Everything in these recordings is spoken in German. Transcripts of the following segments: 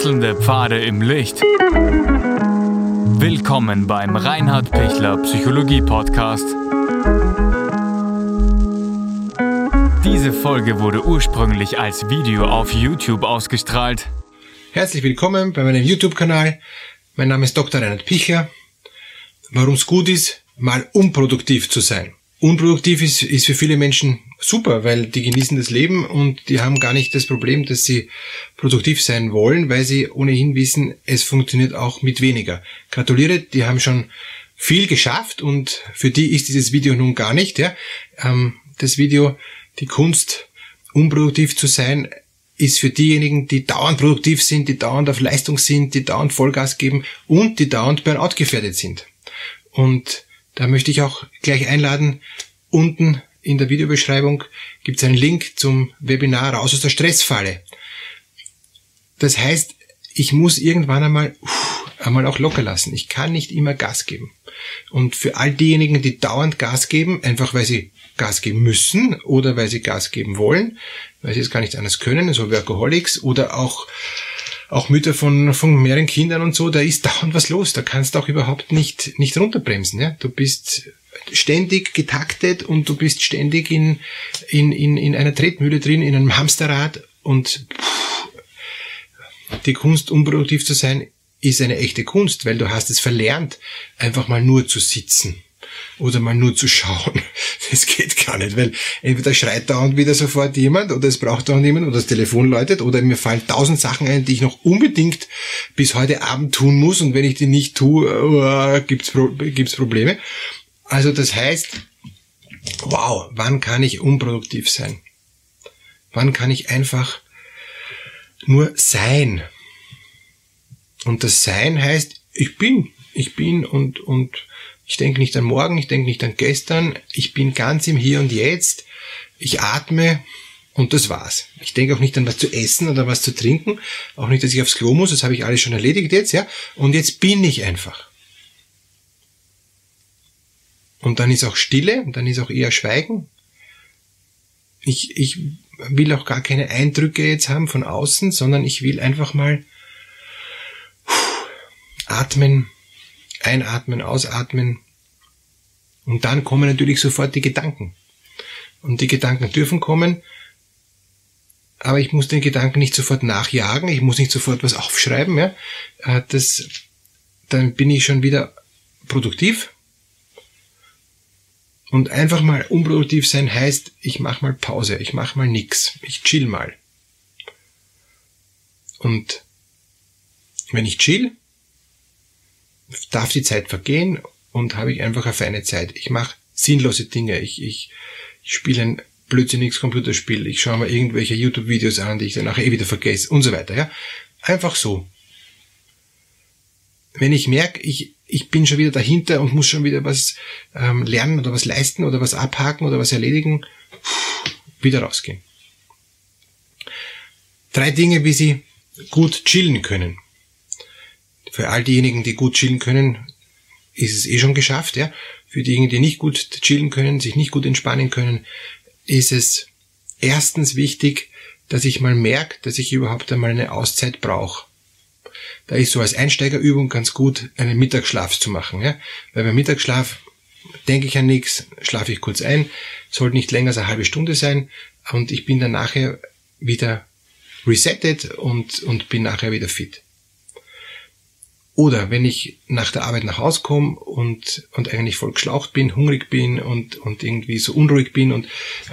Wechselnde Pfade im Licht. Willkommen beim Reinhard Pichler Psychologie Podcast. Diese Folge wurde ursprünglich als Video auf YouTube ausgestrahlt. Herzlich willkommen bei meinem YouTube-Kanal. Mein Name ist Dr. Reinhard Pichler. Warum es gut ist, mal unproduktiv zu sein. Unproduktiv ist, ist für viele Menschen super, weil die genießen das Leben und die haben gar nicht das Problem, dass sie produktiv sein wollen, weil sie ohnehin wissen, es funktioniert auch mit weniger. Gratuliere, die haben schon viel geschafft und für die ist dieses Video nun gar nicht. Ja. Ähm, das Video, die Kunst, unproduktiv zu sein, ist für diejenigen, die dauernd produktiv sind, die dauernd auf Leistung sind, die dauernd Vollgas geben und die dauernd Burnout gefährdet sind. Und da möchte ich auch gleich einladen, unten in der Videobeschreibung gibt es einen Link zum Webinar Raus aus der Stressfalle. Das heißt, ich muss irgendwann einmal, einmal auch locker lassen. Ich kann nicht immer Gas geben. Und für all diejenigen, die dauernd Gas geben, einfach weil sie Gas geben müssen oder weil sie Gas geben wollen, weil sie es gar nicht anders können, so Workaholics oder auch auch Mütter von, von mehreren Kindern und so, da ist dauernd was los. Da kannst du auch überhaupt nicht, nicht runterbremsen. Ja? Du bist ständig getaktet und du bist ständig in, in, in, in einer Tretmühle drin, in einem Hamsterrad und pff, die Kunst, unproduktiv zu sein, ist eine echte Kunst, weil du hast es verlernt, einfach mal nur zu sitzen oder mal nur zu schauen. Das geht gar nicht, weil entweder schreit dauernd wieder sofort jemand oder es braucht dauernd jemand oder das Telefon läutet oder mir fallen tausend Sachen ein, die ich noch unbedingt bis heute Abend tun muss und wenn ich die nicht tue, uh, gibt's, gibt's Probleme. Also das heißt, wow, wann kann ich unproduktiv sein? Wann kann ich einfach nur sein? Und das Sein heißt, ich bin, ich bin und, und ich denke nicht an morgen, ich denke nicht an gestern, ich bin ganz im Hier und Jetzt, ich atme und das war's. Ich denke auch nicht an was zu essen oder was zu trinken, auch nicht, dass ich aufs Klo muss, das habe ich alles schon erledigt jetzt, ja. Und jetzt bin ich einfach. Und dann ist auch Stille, und dann ist auch eher Schweigen. Ich, ich will auch gar keine Eindrücke jetzt haben von außen, sondern ich will einfach mal atmen, Einatmen, ausatmen. Und dann kommen natürlich sofort die Gedanken. Und die Gedanken dürfen kommen, aber ich muss den Gedanken nicht sofort nachjagen, ich muss nicht sofort was aufschreiben, ja. Äh, das, dann bin ich schon wieder produktiv. Und einfach mal unproduktiv sein heißt, ich mach mal Pause, ich mach mal nix, ich chill mal. Und wenn ich chill, darf die Zeit vergehen und habe ich einfach eine feine Zeit. Ich mache sinnlose Dinge. Ich, ich, ich spiele ein blödsinniges Computerspiel. Ich schaue mir irgendwelche YouTube-Videos an, die ich dann nachher eh wieder vergesse und so weiter. Ja? Einfach so. Wenn ich merke, ich, ich bin schon wieder dahinter und muss schon wieder was ähm, lernen oder was leisten oder was abhaken oder was erledigen, wieder rausgehen. Drei Dinge, wie Sie gut chillen können. Für all diejenigen, die gut chillen können, ist es eh schon geschafft, ja. Für diejenigen, die nicht gut chillen können, sich nicht gut entspannen können, ist es erstens wichtig, dass ich mal merke, dass ich überhaupt einmal eine Auszeit brauche. Da ist so als Einsteigerübung ganz gut, einen Mittagsschlaf zu machen, ja. Weil beim Mittagsschlaf denke ich an nichts, schlafe ich kurz ein, sollte nicht länger als eine halbe Stunde sein und ich bin dann nachher wieder resettet und, und bin nachher wieder fit. Oder wenn ich nach der Arbeit nach Hause komme und, und eigentlich voll geschlaucht bin, hungrig bin und, und irgendwie so unruhig bin und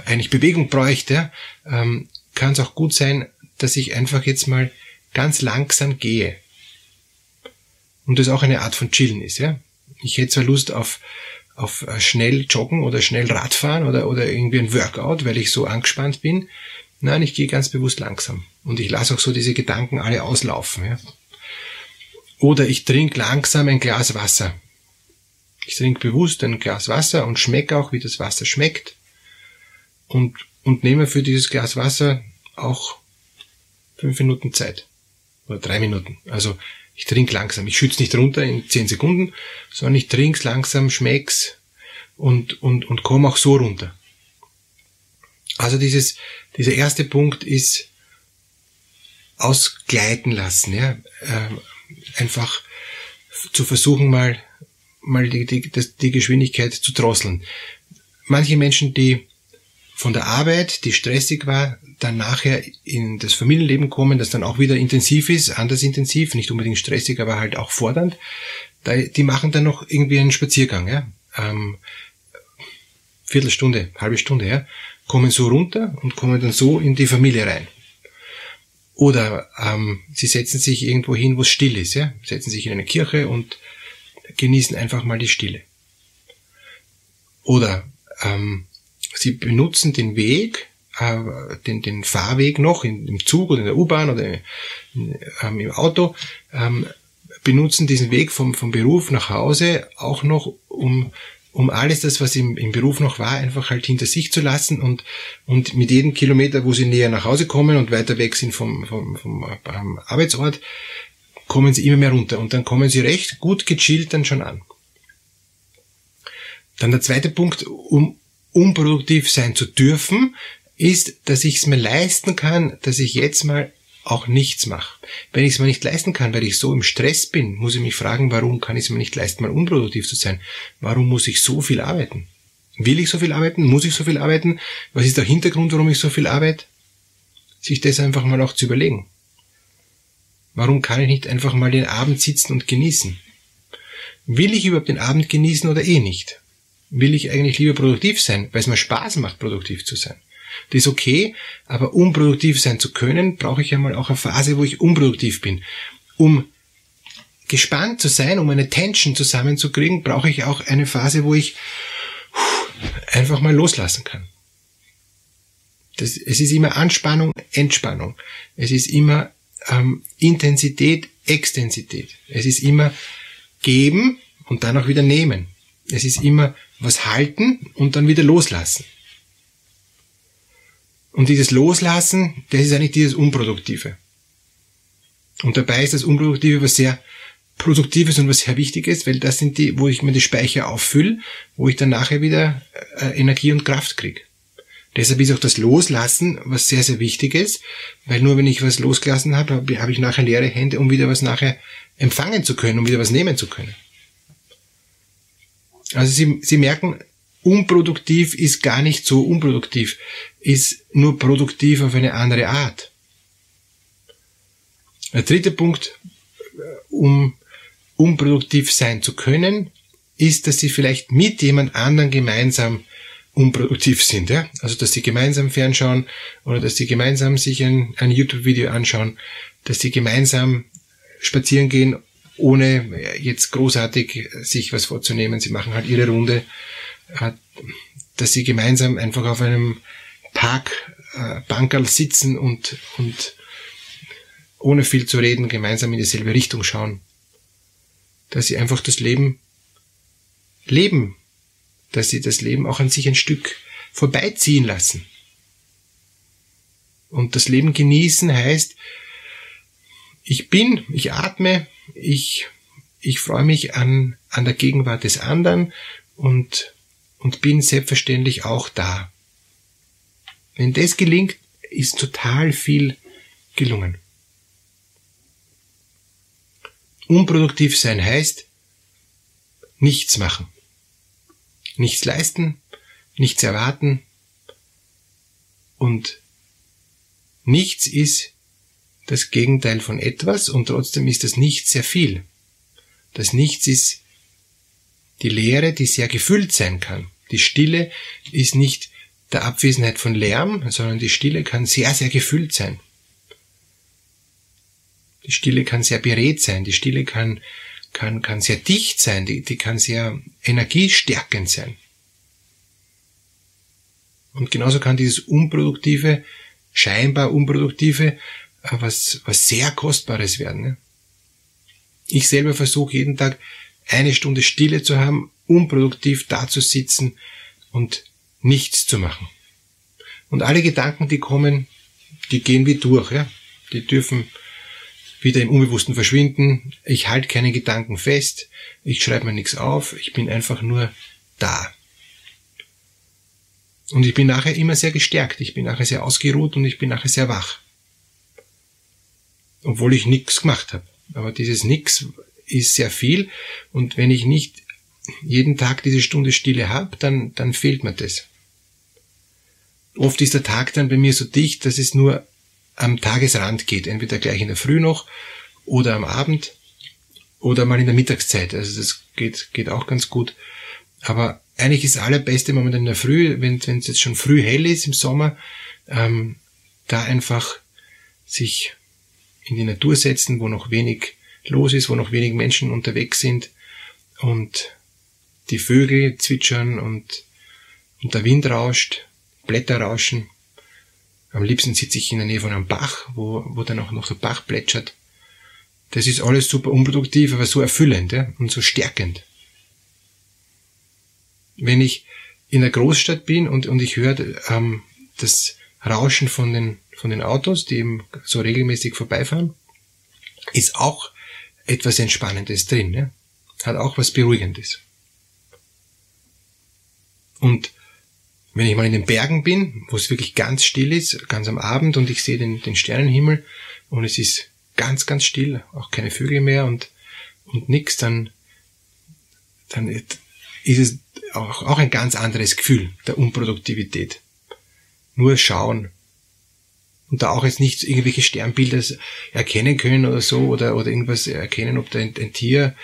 eigentlich Bewegung bräuchte, ähm, kann es auch gut sein, dass ich einfach jetzt mal ganz langsam gehe. Und das auch eine Art von Chillen ist, ja. Ich hätte zwar Lust auf, auf äh, schnell joggen oder schnell Radfahren oder, oder irgendwie ein Workout, weil ich so angespannt bin. Nein, ich gehe ganz bewusst langsam. Und ich lasse auch so diese Gedanken alle auslaufen, ja. Oder ich trinke langsam ein Glas Wasser. Ich trinke bewusst ein Glas Wasser und schmecke auch, wie das Wasser schmeckt. Und, und nehme für dieses Glas Wasser auch fünf Minuten Zeit. Oder drei Minuten. Also ich trinke langsam. Ich schütze nicht runter in zehn Sekunden, sondern ich trinke langsam, schmeck's und, und, und komme auch so runter. Also dieses, dieser erste Punkt ist ausgleiten lassen, ja, äh, einfach zu versuchen mal mal die, die, die Geschwindigkeit zu drosseln. Manche Menschen, die von der Arbeit, die stressig war, dann nachher in das Familienleben kommen, das dann auch wieder intensiv ist, anders intensiv, nicht unbedingt stressig, aber halt auch fordernd, die machen dann noch irgendwie einen Spaziergang, ja. Ähm, Viertelstunde, halbe Stunde, ja, kommen so runter und kommen dann so in die Familie rein. Oder ähm, sie setzen sich irgendwo hin, wo es still ist, ja, setzen sich in eine Kirche und genießen einfach mal die Stille. Oder ähm, sie benutzen den Weg, äh, den, den Fahrweg noch im Zug oder in der U-Bahn oder ähm, im Auto, ähm, benutzen diesen Weg vom, vom Beruf nach Hause auch noch, um, um alles das, was im, im Beruf noch war, einfach halt hinter sich zu lassen und, und mit jedem Kilometer, wo sie näher nach Hause kommen und weiter weg sind vom, vom, vom ähm, Arbeitsort, kommen sie immer mehr runter und dann kommen sie recht gut gechillt dann schon an. Dann der zweite Punkt, um unproduktiv sein zu dürfen, ist, dass ich es mir leisten kann, dass ich jetzt mal auch nichts mache. Wenn ich es mir nicht leisten kann, weil ich so im Stress bin, muss ich mich fragen, warum kann ich es mir nicht leisten, mal unproduktiv zu sein? Warum muss ich so viel arbeiten? Will ich so viel arbeiten? Muss ich so viel arbeiten? Was ist der Hintergrund, warum ich so viel arbeite? Sich das einfach mal auch zu überlegen. Warum kann ich nicht einfach mal den Abend sitzen und genießen? Will ich überhaupt den Abend genießen oder eh nicht? Will ich eigentlich lieber produktiv sein, weil es mir Spaß macht, produktiv zu sein? Das ist okay, aber um produktiv sein zu können, brauche ich einmal auch eine Phase, wo ich unproduktiv bin. Um gespannt zu sein, um eine Tension zusammenzukriegen, brauche ich auch eine Phase, wo ich einfach mal loslassen kann. Das, es ist immer Anspannung, Entspannung. Es ist immer ähm, Intensität, Extensität. Es ist immer geben und dann auch wieder nehmen. Es ist immer was halten und dann wieder loslassen. Und dieses Loslassen, das ist eigentlich dieses Unproduktive. Und dabei ist das Unproduktive was sehr Produktives und was sehr Wichtiges, weil das sind die, wo ich mir die Speicher auffülle, wo ich dann nachher wieder äh, Energie und Kraft kriege. Deshalb ist auch das Loslassen was sehr, sehr Wichtiges, weil nur wenn ich was losgelassen habe, habe ich nachher leere Hände, um wieder was nachher empfangen zu können, um wieder was nehmen zu können. Also Sie, Sie merken, unproduktiv ist gar nicht so unproduktiv, ist nur produktiv auf eine andere Art. Der dritte Punkt, um unproduktiv sein zu können, ist, dass Sie vielleicht mit jemand anderen gemeinsam unproduktiv sind. Ja? Also dass sie gemeinsam fernschauen oder dass sie gemeinsam sich ein, ein YouTube-Video anschauen, dass sie gemeinsam spazieren gehen, ohne jetzt großartig sich was vorzunehmen. Sie machen halt ihre Runde, äh, dass sie gemeinsam einfach auf einem Parkbankerl äh, sitzen und, und ohne viel zu reden gemeinsam in dieselbe Richtung schauen. Dass sie einfach das Leben leben dass sie das Leben auch an sich ein Stück vorbeiziehen lassen. Und das Leben genießen heißt, ich bin, ich atme, ich, ich freue mich an, an der Gegenwart des anderen und, und bin selbstverständlich auch da. Wenn das gelingt, ist total viel gelungen. Unproduktiv sein heißt, nichts machen nichts leisten, nichts erwarten und nichts ist das Gegenteil von etwas und trotzdem ist das Nichts sehr viel. Das Nichts ist die Leere, die sehr gefüllt sein kann. Die Stille ist nicht der Abwesenheit von Lärm, sondern die Stille kann sehr, sehr gefüllt sein. Die Stille kann sehr beredt sein, die Stille kann kann, kann sehr dicht sein, die, die kann sehr energiestärkend sein. Und genauso kann dieses unproduktive, scheinbar unproduktive, was, was sehr Kostbares werden. Ne? Ich selber versuche jeden Tag eine Stunde Stille zu haben, unproduktiv da zu sitzen und nichts zu machen. Und alle Gedanken, die kommen, die gehen wie durch, ja. Die dürfen wieder im Unbewussten verschwinden. Ich halte keine Gedanken fest. Ich schreibe mir nichts auf. Ich bin einfach nur da. Und ich bin nachher immer sehr gestärkt. Ich bin nachher sehr ausgeruht und ich bin nachher sehr wach. Obwohl ich nichts gemacht habe. Aber dieses Nix ist sehr viel und wenn ich nicht jeden Tag diese Stunde Stille habe, dann, dann fehlt mir das. Oft ist der Tag dann bei mir so dicht, dass es nur am Tagesrand geht, entweder gleich in der Früh noch oder am Abend oder mal in der Mittagszeit. Also das geht, geht auch ganz gut. Aber eigentlich ist das allerbeste momentan in der Früh, wenn es jetzt schon früh hell ist im Sommer, ähm, da einfach sich in die Natur setzen, wo noch wenig los ist, wo noch wenig Menschen unterwegs sind und die Vögel zwitschern und, und der Wind rauscht, Blätter rauschen. Am liebsten sitze ich in der Nähe von einem Bach, wo, wo dann auch noch der Bach plätschert. Das ist alles super unproduktiv, aber so erfüllend ja, und so stärkend. Wenn ich in der Großstadt bin und, und ich höre ähm, das Rauschen von den, von den Autos, die eben so regelmäßig vorbeifahren, ist auch etwas Entspannendes drin. Ne? Hat auch was Beruhigendes. Und wenn ich mal in den Bergen bin, wo es wirklich ganz still ist, ganz am Abend und ich sehe den, den Sternenhimmel und es ist ganz, ganz still, auch keine Vögel mehr und, und nix, dann, dann ist es auch, auch ein ganz anderes Gefühl der Unproduktivität. Nur schauen. Und da auch jetzt nicht irgendwelche Sternbilder erkennen können oder so oder, oder irgendwas erkennen, ob da ein, ein Tier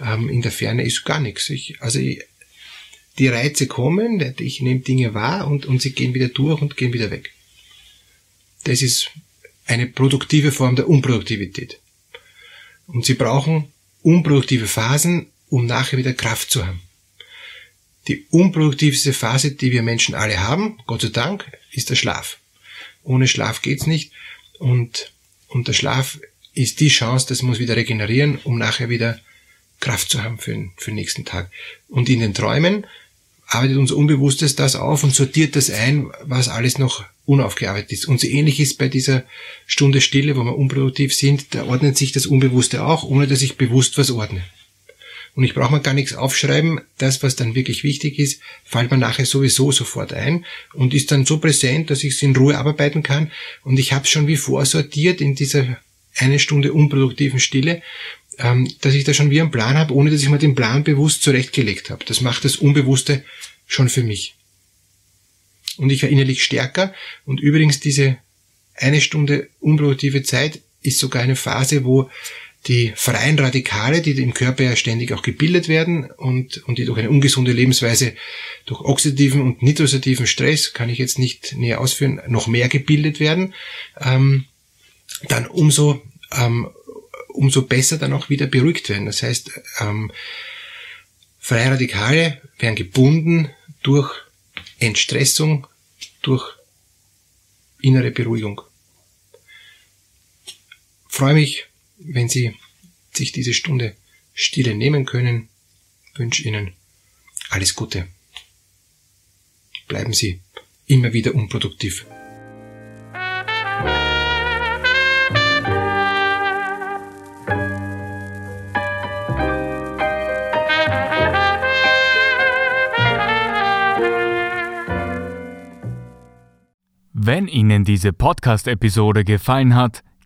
ähm, in der Ferne ist, gar nichts. Ich, also ich, die Reize kommen, ich nehme Dinge wahr und, und sie gehen wieder durch und gehen wieder weg. Das ist eine produktive Form der Unproduktivität. Und sie brauchen unproduktive Phasen, um nachher wieder Kraft zu haben. Die unproduktivste Phase, die wir Menschen alle haben, Gott sei Dank, ist der Schlaf. Ohne Schlaf geht's nicht. Und, und der Schlaf ist die Chance, dass wir uns wieder regenerieren, um nachher wieder Kraft zu haben für den, für den nächsten Tag. Und in den Träumen arbeitet unser Unbewusstes das auf und sortiert das ein, was alles noch unaufgearbeitet ist. Und so ähnlich ist bei dieser Stunde Stille, wo wir unproduktiv sind, da ordnet sich das Unbewusste auch, ohne dass ich bewusst was ordne. Und ich brauche mir gar nichts aufschreiben. Das, was dann wirklich wichtig ist, fällt mir nachher sowieso sofort ein und ist dann so präsent, dass ich es in Ruhe abarbeiten kann. Und ich habe es schon wie vorsortiert in dieser eine Stunde unproduktiven Stille, ähm, dass ich da schon wie einen Plan habe, ohne dass ich mir den Plan bewusst zurechtgelegt habe. Das macht das Unbewusste schon für mich. Und ich werde innerlich stärker. Und übrigens diese eine Stunde unproduktive Zeit ist sogar eine Phase, wo die freien Radikale, die im Körper ja ständig auch gebildet werden und, und die durch eine ungesunde Lebensweise, durch oxidativen und nitrosativen Stress, kann ich jetzt nicht näher ausführen, noch mehr gebildet werden, ähm, dann umso, ähm, umso besser dann auch wieder beruhigt werden. Das heißt, ähm, freie Radikale werden gebunden durch Entstressung, durch innere Beruhigung. freue mich, wenn Sie sich diese Stunde Stille nehmen können, wünsche Ihnen alles Gute. Bleiben Sie immer wieder unproduktiv. Wenn Ihnen diese Podcast-Episode gefallen hat,